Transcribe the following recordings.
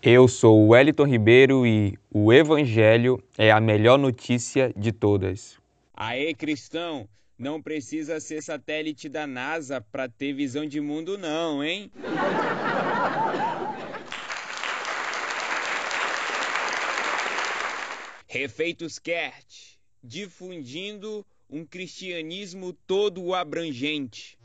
Eu sou o Wellington Ribeiro e o Evangelho é a melhor notícia de todas. Aê, cristão! Não precisa ser satélite da NASA para ter visão de mundo, não, hein? Refeitos Kert, difundindo um cristianismo todo abrangente.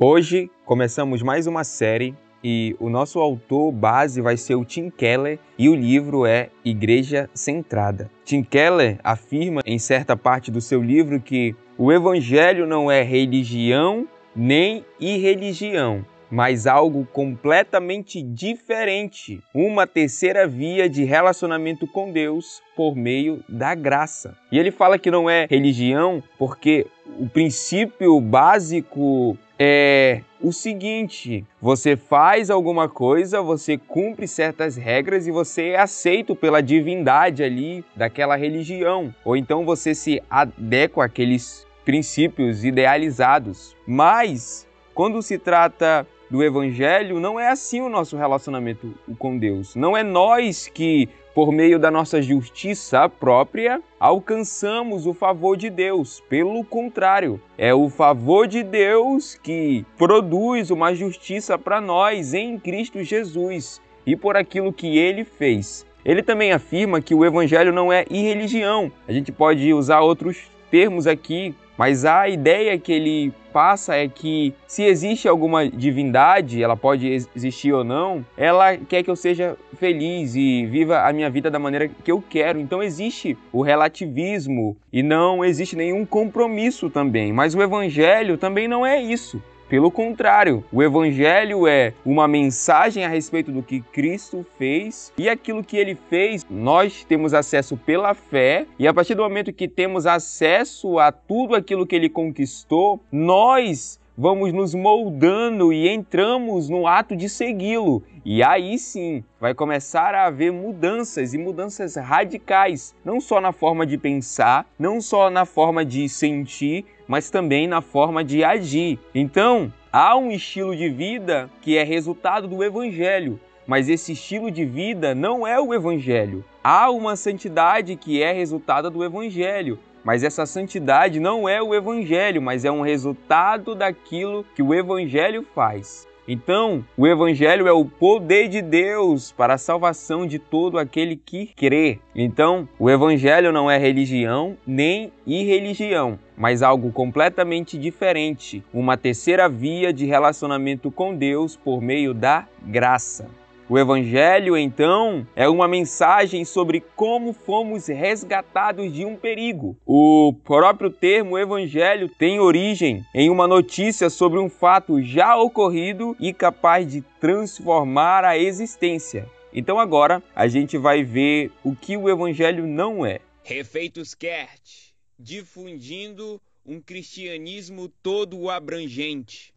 Hoje começamos mais uma série e o nosso autor base vai ser o Tim Keller e o livro é Igreja Centrada. Tim Keller afirma em certa parte do seu livro que o evangelho não é religião nem irreligião, mas algo completamente diferente, uma terceira via de relacionamento com Deus por meio da graça. E ele fala que não é religião porque o princípio básico é o seguinte: você faz alguma coisa, você cumpre certas regras e você é aceito pela divindade ali daquela religião, ou então você se adequa àqueles princípios idealizados. Mas quando se trata do Evangelho, não é assim o nosso relacionamento com Deus. Não é nós que, por meio da nossa justiça própria, alcançamos o favor de Deus. Pelo contrário, é o favor de Deus que produz uma justiça para nós em Cristo Jesus e por aquilo que ele fez. Ele também afirma que o Evangelho não é irreligião. A gente pode usar outros termos aqui, mas a ideia que ele passa é que se existe alguma divindade, ela pode existir ou não, ela quer que eu seja feliz e viva a minha vida da maneira que eu quero. Então existe o relativismo e não existe nenhum compromisso também. Mas o evangelho também não é isso. Pelo contrário, o Evangelho é uma mensagem a respeito do que Cristo fez e aquilo que ele fez, nós temos acesso pela fé, e a partir do momento que temos acesso a tudo aquilo que ele conquistou, nós vamos nos moldando e entramos no ato de segui-lo. E aí sim vai começar a haver mudanças e mudanças radicais, não só na forma de pensar, não só na forma de sentir, mas também na forma de agir. Então, há um estilo de vida que é resultado do evangelho, mas esse estilo de vida não é o evangelho. Há uma santidade que é resultado do evangelho, mas essa santidade não é o evangelho, mas é um resultado daquilo que o evangelho faz. Então, o Evangelho é o poder de Deus para a salvação de todo aquele que crê. Então, o Evangelho não é religião nem irreligião, mas algo completamente diferente uma terceira via de relacionamento com Deus por meio da graça. O Evangelho, então, é uma mensagem sobre como fomos resgatados de um perigo. O próprio termo Evangelho tem origem em uma notícia sobre um fato já ocorrido e capaz de transformar a existência. Então, agora a gente vai ver o que o Evangelho não é. Refeitos Kert, difundindo um cristianismo todo abrangente.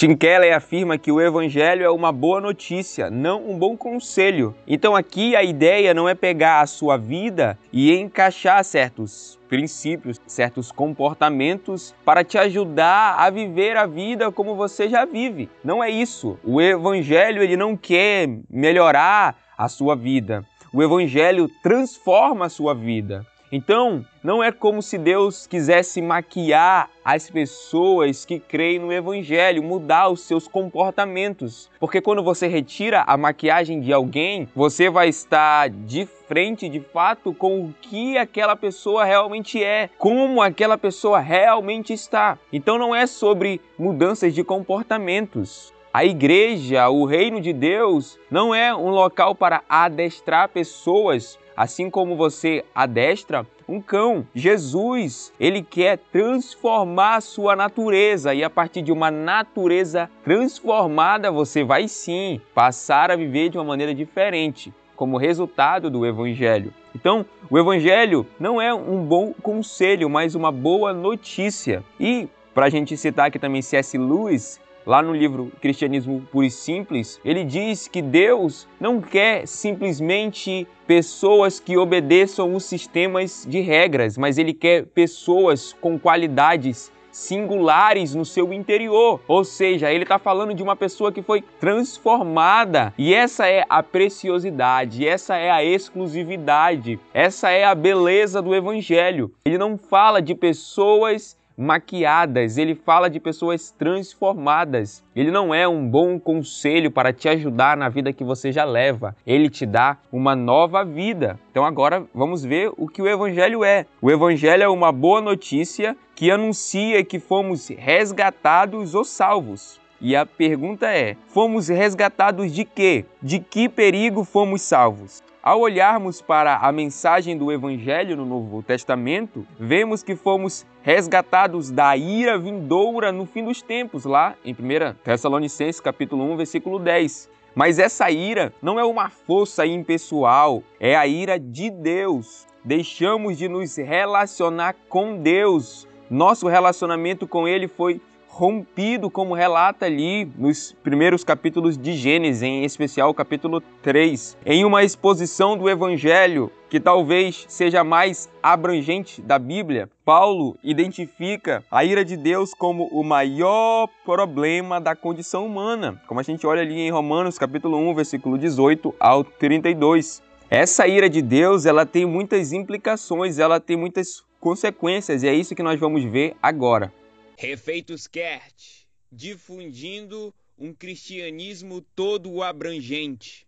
Tim Keller afirma que o evangelho é uma boa notícia, não um bom conselho. Então aqui a ideia não é pegar a sua vida e encaixar certos princípios, certos comportamentos para te ajudar a viver a vida como você já vive. Não é isso. O evangelho ele não quer melhorar a sua vida. O evangelho transforma a sua vida. Então, não é como se Deus quisesse maquiar as pessoas que creem no Evangelho, mudar os seus comportamentos. Porque quando você retira a maquiagem de alguém, você vai estar de frente, de fato, com o que aquela pessoa realmente é, como aquela pessoa realmente está. Então, não é sobre mudanças de comportamentos. A igreja, o reino de Deus, não é um local para adestrar pessoas Assim como você adestra um cão, Jesus, ele quer transformar a sua natureza e a partir de uma natureza transformada, você vai sim passar a viver de uma maneira diferente, como resultado do evangelho. Então, o evangelho não é um bom conselho, mas uma boa notícia. E para a gente citar aqui também C.S. Lewis, lá no livro Cristianismo Puro e Simples, ele diz que Deus não quer simplesmente pessoas que obedeçam os sistemas de regras, mas ele quer pessoas com qualidades singulares no seu interior. Ou seja, ele está falando de uma pessoa que foi transformada. E essa é a preciosidade, essa é a exclusividade, essa é a beleza do Evangelho. Ele não fala de pessoas maquiadas, ele fala de pessoas transformadas. Ele não é um bom conselho para te ajudar na vida que você já leva, ele te dá uma nova vida. Então agora vamos ver o que o Evangelho é. O Evangelho é uma boa notícia que anuncia que fomos resgatados ou salvos. E a pergunta é: fomos resgatados de quê? De que perigo fomos salvos? Ao olharmos para a mensagem do Evangelho no Novo Testamento, vemos que fomos resgatados da ira vindoura no fim dos tempos, lá em 1 Tessalonicenses capítulo 1, versículo 10. Mas essa ira não é uma força impessoal, é a ira de Deus. Deixamos de nos relacionar com Deus. Nosso relacionamento com Ele foi rompido, como relata ali nos primeiros capítulos de Gênesis, em especial o capítulo 3, em uma exposição do Evangelho que talvez seja mais abrangente da Bíblia, Paulo identifica a ira de Deus como o maior problema da condição humana, como a gente olha ali em Romanos capítulo 1, versículo 18 ao 32. Essa ira de Deus, ela tem muitas implicações, ela tem muitas consequências, e é isso que nós vamos ver agora. Refeitos Kert, difundindo um cristianismo todo abrangente.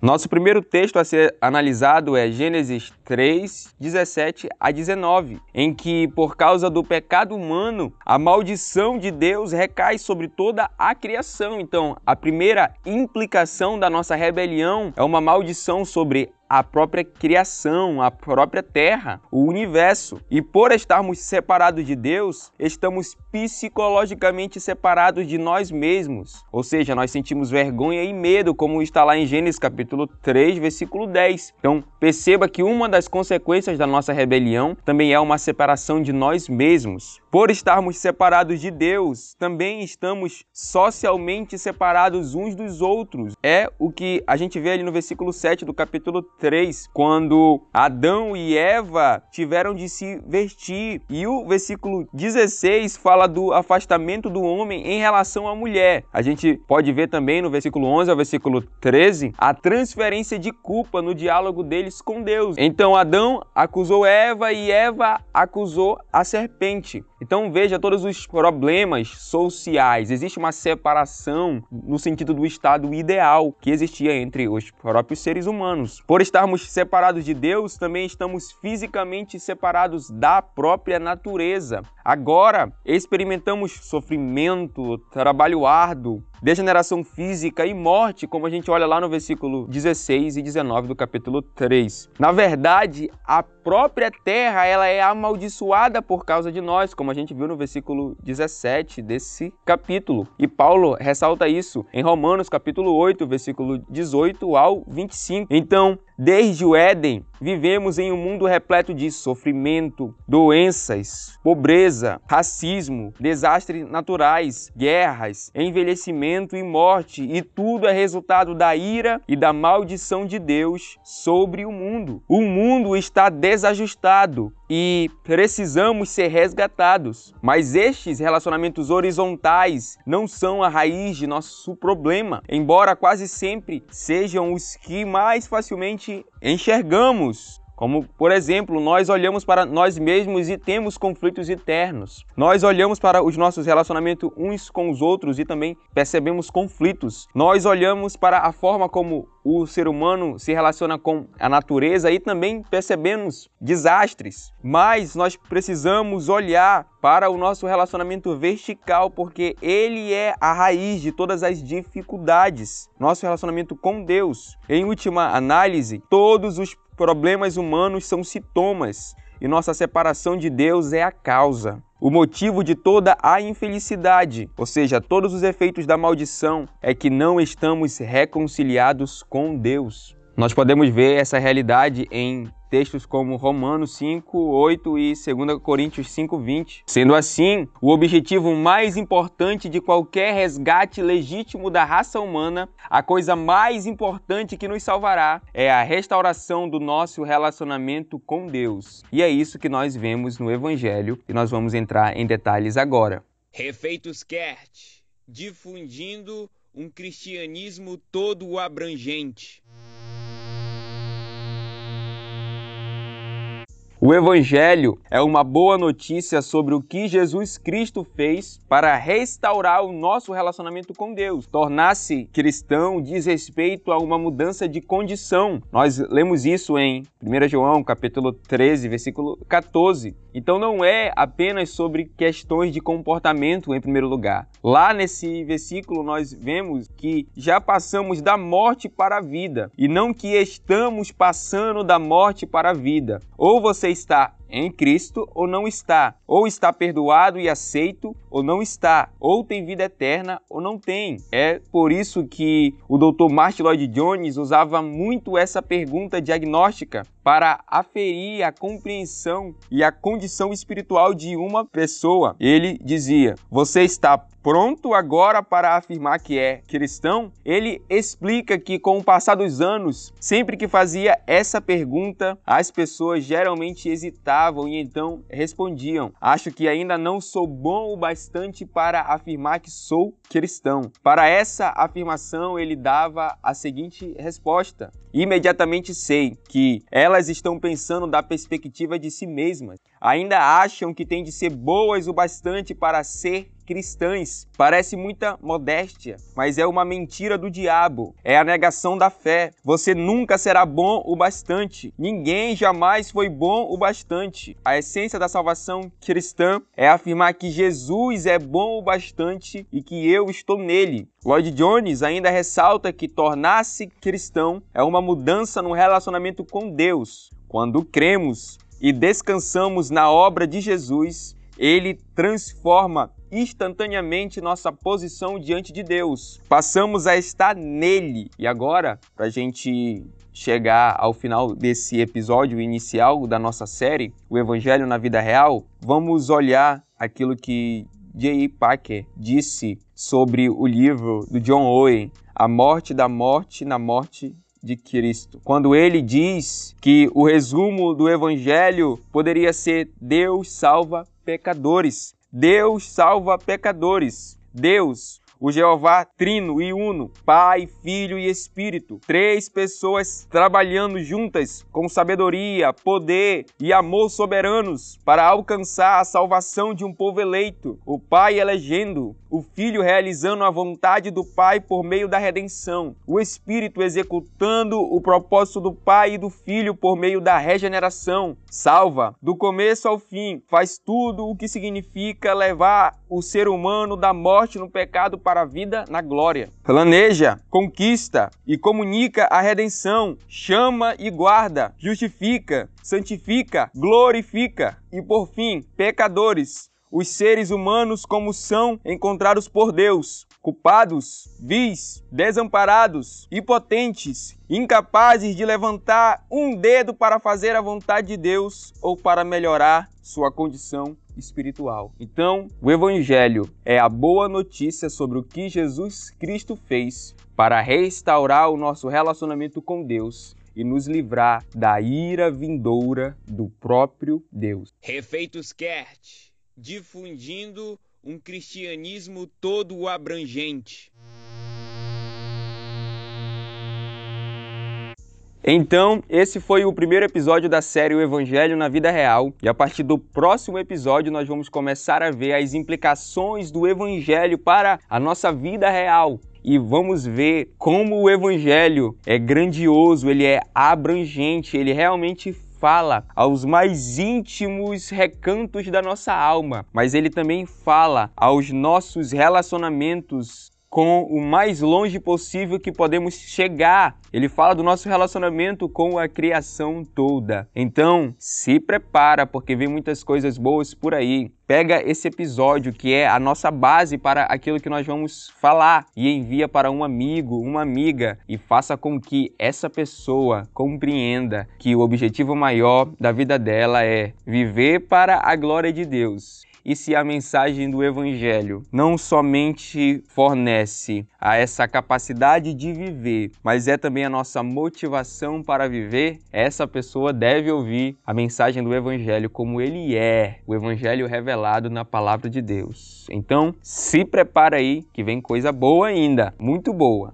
Nosso primeiro texto a ser analisado é Gênesis 3, 17 a 19, em que, por causa do pecado humano, a maldição de Deus recai sobre toda a criação. Então, a primeira implicação da nossa rebelião é uma maldição sobre a própria criação, a própria terra, o universo. E por estarmos separados de Deus, estamos psicologicamente separados de nós mesmos. Ou seja, nós sentimos vergonha e medo, como está lá em Gênesis capítulo 3, versículo 10. Então, perceba que uma das consequências da nossa rebelião também é uma separação de nós mesmos. Por estarmos separados de Deus, também estamos socialmente separados uns dos outros. É o que a gente vê ali no versículo 7 do capítulo 3, quando Adão e Eva tiveram de se vestir. E o versículo 16 fala do afastamento do homem em relação à mulher. A gente pode ver também no versículo 11 ao versículo 13 a transferência de culpa no diálogo deles com Deus. Então Adão acusou Eva e Eva acusou a serpente. Então veja todos os problemas sociais. Existe uma separação no sentido do estado ideal que existia entre os próprios seres humanos. Por estarmos separados de Deus, também estamos fisicamente separados da própria natureza. Agora experimentamos sofrimento, trabalho árduo, degeneração física e morte, como a gente olha lá no versículo 16 e 19 do capítulo 3. Na verdade, a própria terra ela é amaldiçoada por causa de nós, como a gente viu no versículo 17 desse capítulo. E Paulo ressalta isso em Romanos capítulo 8, versículo 18 ao 25. Então, Desde o Éden, vivemos em um mundo repleto de sofrimento, doenças, pobreza, racismo, desastres naturais, guerras, envelhecimento e morte, e tudo é resultado da ira e da maldição de Deus sobre o mundo. O mundo está desajustado e precisamos ser resgatados, mas estes relacionamentos horizontais não são a raiz de nosso problema, embora quase sempre sejam os que mais facilmente enxergamos. Como, por exemplo, nós olhamos para nós mesmos e temos conflitos internos. Nós olhamos para os nossos relacionamentos uns com os outros e também percebemos conflitos. Nós olhamos para a forma como o ser humano se relaciona com a natureza e também percebemos desastres. Mas nós precisamos olhar para o nosso relacionamento vertical, porque ele é a raiz de todas as dificuldades. Nosso relacionamento com Deus. Em última análise, todos os problemas humanos são sintomas e nossa separação de Deus é a causa. O motivo de toda a infelicidade, ou seja, todos os efeitos da maldição, é que não estamos reconciliados com Deus. Nós podemos ver essa realidade em textos como Romanos 5, 8 e 2 Coríntios 5, 20. Sendo assim, o objetivo mais importante de qualquer resgate legítimo da raça humana, a coisa mais importante que nos salvará, é a restauração do nosso relacionamento com Deus. E é isso que nós vemos no Evangelho e nós vamos entrar em detalhes agora. Refeitos Kert, difundindo um cristianismo todo abrangente. O Evangelho é uma boa notícia sobre o que Jesus Cristo fez para restaurar o nosso relacionamento com Deus. Tornar-se cristão diz respeito a uma mudança de condição. Nós lemos isso em 1 João, capítulo 13, versículo 14. Então não é apenas sobre questões de comportamento em primeiro lugar. Lá nesse versículo nós vemos que já passamos da morte para a vida e não que estamos passando da morte para a vida. Ou você está em Cristo ou não está, ou está perdoado e aceito ou não está, ou tem vida eterna ou não tem. É por isso que o Dr. Martin Lloyd Jones usava muito essa pergunta diagnóstica para aferir a compreensão e a condição espiritual de uma pessoa. Ele dizia: Você está pronto agora para afirmar que é cristão? Ele explica que, com o passar dos anos, sempre que fazia essa pergunta, as pessoas geralmente hesitavam e então respondiam: Acho que ainda não sou bom o bastante para afirmar que sou cristão. Para essa afirmação, ele dava a seguinte resposta: Imediatamente sei que elas estão pensando da perspectiva de si mesmas. Ainda acham que têm de ser boas o bastante para ser cristãs. Parece muita modéstia, mas é uma mentira do diabo. É a negação da fé. Você nunca será bom o bastante. Ninguém jamais foi bom o bastante. A essência da salvação cristã é afirmar que Jesus é bom o bastante e que eu estou nele. Lloyd Jones ainda ressalta que tornar-se cristão é uma mudança no relacionamento com Deus. Quando cremos e descansamos na obra de Jesus, ele transforma instantaneamente nossa posição diante de Deus. Passamos a estar nele. E agora, para a gente chegar ao final desse episódio inicial da nossa série, o Evangelho na Vida Real, vamos olhar aquilo que J.I. Packer disse sobre o livro do John Owen, A Morte da Morte na Morte de Cristo. Quando ele diz que o resumo do evangelho poderia ser Deus salva pecadores. Deus salva pecadores. Deus, o Jeová Trino e Uno, Pai, Filho e Espírito, três pessoas trabalhando juntas com sabedoria, poder e amor soberanos para alcançar a salvação de um povo eleito, o Pai elegendo, o Filho realizando a vontade do Pai por meio da redenção, o Espírito executando o propósito do Pai e do Filho por meio da regeneração, salva do começo ao fim, faz tudo o que significa levar o ser humano da morte no pecado para a vida na glória. Planeja, conquista e comunica a redenção, chama e guarda, justifica, santifica, glorifica. E por fim, pecadores. Os seres humanos como são encontrados por Deus, culpados, vis, desamparados, impotentes, incapazes de levantar um dedo para fazer a vontade de Deus ou para melhorar sua condição espiritual. Então, o Evangelho é a boa notícia sobre o que Jesus Cristo fez para restaurar o nosso relacionamento com Deus e nos livrar da ira vindoura do próprio Deus. Refeitos Kert difundindo um cristianismo todo abrangente. Então, esse foi o primeiro episódio da série O Evangelho na Vida Real, e a partir do próximo episódio nós vamos começar a ver as implicações do Evangelho para a nossa vida real. E vamos ver como o Evangelho é grandioso, ele é abrangente, ele realmente fala aos mais íntimos recantos da nossa alma, mas ele também fala aos nossos relacionamentos com o mais longe possível que podemos chegar. Ele fala do nosso relacionamento com a criação toda. Então, se prepara porque vem muitas coisas boas por aí. Pega esse episódio que é a nossa base para aquilo que nós vamos falar e envia para um amigo, uma amiga e faça com que essa pessoa compreenda que o objetivo maior da vida dela é viver para a glória de Deus e se a mensagem do Evangelho não somente fornece a essa capacidade de viver, mas é também a nossa motivação para viver, essa pessoa deve ouvir a mensagem do Evangelho como ele é, o Evangelho revelado na palavra de Deus. Então, se prepara aí que vem coisa boa ainda, muito boa.